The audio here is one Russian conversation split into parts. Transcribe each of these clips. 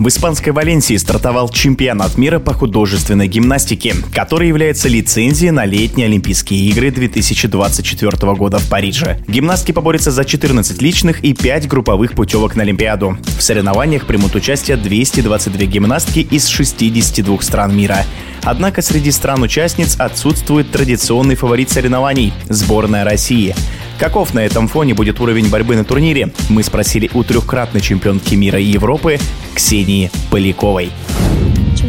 В испанской Валенсии стартовал чемпионат мира по художественной гимнастике, который является лицензией на летние Олимпийские игры 2024 года в Париже. Гимнастки поборются за 14 личных и 5 групповых путевок на Олимпиаду. В соревнованиях примут участие 222 гимнастки из 62 стран мира. Однако среди стран-участниц отсутствует традиционный фаворит соревнований – сборная России – Каков на этом фоне будет уровень борьбы на турнире? Мы спросили у трехкратной чемпионки мира и Европы Ксении Поляковой.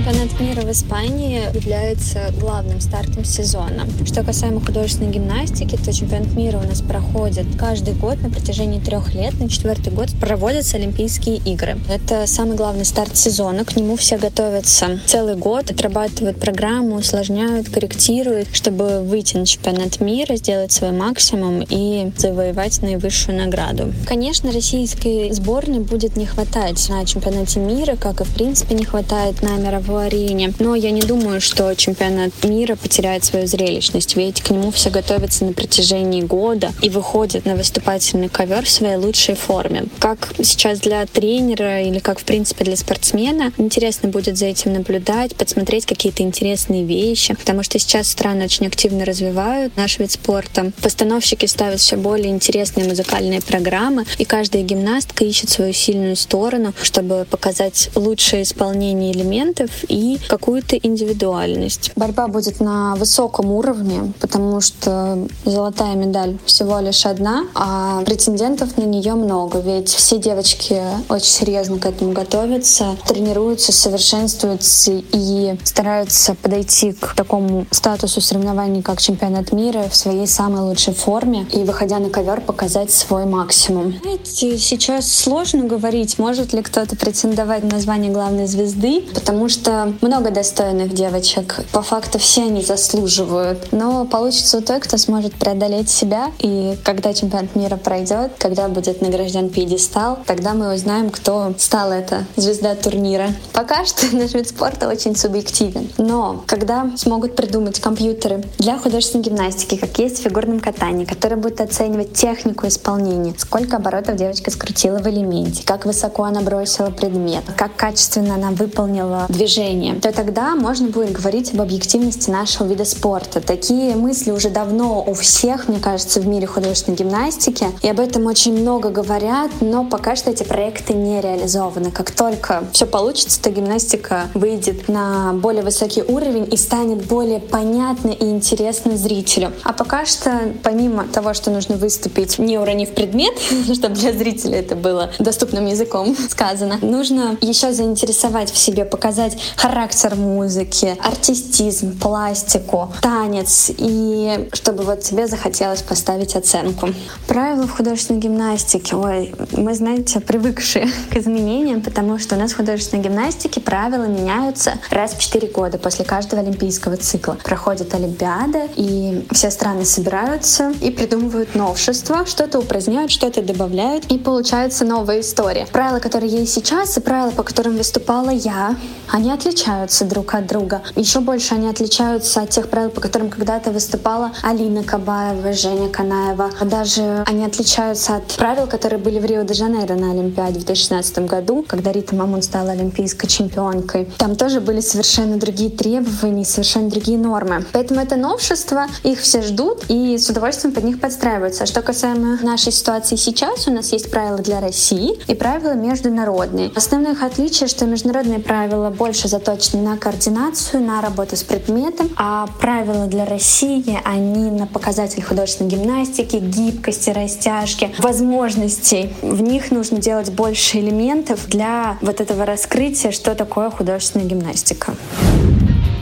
Чемпионат мира в Испании является главным стартом сезона. Что касаемо художественной гимнастики, то чемпионат мира у нас проходит каждый год на протяжении трех лет. На четвертый год проводятся Олимпийские игры. Это самый главный старт сезона. К нему все готовятся целый год, отрабатывают программу, усложняют, корректируют, чтобы выйти на чемпионат мира, сделать свой максимум и завоевать наивысшую награду. Конечно, российской сборной будет не хватать на чемпионате мира, как и в принципе не хватает на мировом в арене. Но я не думаю, что чемпионат мира потеряет свою зрелищность, ведь к нему все готовятся на протяжении года и выходят на выступательный ковер в своей лучшей форме. Как сейчас для тренера или как, в принципе, для спортсмена, интересно будет за этим наблюдать, подсмотреть какие-то интересные вещи, потому что сейчас страны очень активно развивают наш вид спорта. Постановщики ставят все более интересные музыкальные программы, и каждая гимнастка ищет свою сильную сторону, чтобы показать лучшее исполнение элементов и какую-то индивидуальность. Борьба будет на высоком уровне, потому что золотая медаль всего лишь одна, а претендентов на нее много, ведь все девочки очень серьезно к этому готовятся, тренируются, совершенствуются и стараются подойти к такому статусу соревнований, как чемпионат мира в своей самой лучшей форме и, выходя на ковер, показать свой максимум. Знаете, сейчас сложно говорить, может ли кто-то претендовать на звание главной звезды, потому что что много достойных девочек. По факту все они заслуживают. Но получится у той, кто сможет преодолеть себя. И когда чемпионат мира пройдет, когда будет награжден пьедестал, тогда мы узнаем, кто стал эта звезда турнира. Пока что наш вид спорта очень субъективен. Но когда смогут придумать компьютеры для художественной гимнастики, как есть в фигурном катании, которые будут оценивать технику исполнения, сколько оборотов девочка скрутила в элементе, как высоко она бросила предмет, как качественно она выполнила движение движение, то тогда можно будет говорить об объективности нашего вида спорта. Такие мысли уже давно у всех, мне кажется, в мире художественной гимнастики, и об этом очень много говорят, но пока что эти проекты не реализованы. Как только все получится, то гимнастика выйдет на более высокий уровень и станет более понятной и интересной зрителю. А пока что, помимо того, что нужно выступить, не уронив предмет, чтобы для зрителя это было доступным языком сказано, нужно еще заинтересовать в себе, показать характер музыки, артистизм, пластику, танец, и чтобы вот тебе захотелось поставить оценку. Правила в художественной гимнастике. Ой, мы, знаете, привыкшие к изменениям, потому что у нас в художественной гимнастике правила меняются раз в 4 года после каждого олимпийского цикла. Проходит Олимпиада, и все страны собираются и придумывают новшества, что-то упраздняют, что-то добавляют, и получается новая история. Правила, которые есть сейчас, и правила, по которым выступала я, они отличаются друг от друга. Еще больше они отличаются от тех правил, по которым когда-то выступала Алина Кабаева, Женя Канаева. Даже они отличаются от правил, которые были в Рио-де-Жанейро на Олимпиаде в 2016 году, когда Рита Мамун стала олимпийской чемпионкой. Там тоже были совершенно другие требования, совершенно другие нормы. Поэтому это новшество, их все ждут и с удовольствием под них подстраиваются. А что касаемо нашей ситуации сейчас, у нас есть правила для России и правила международные. Основное их отличие, что международные правила больше заточены на координацию, на работу с предметом, а правила для России, они на показатель художественной гимнастики, гибкости, растяжки, возможностей. В них нужно делать больше элементов для вот этого раскрытия, что такое художественная гимнастика.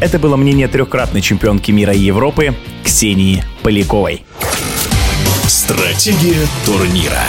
Это было мнение трехкратной чемпионки мира и Европы Ксении Поляковой. Стратегия турнира.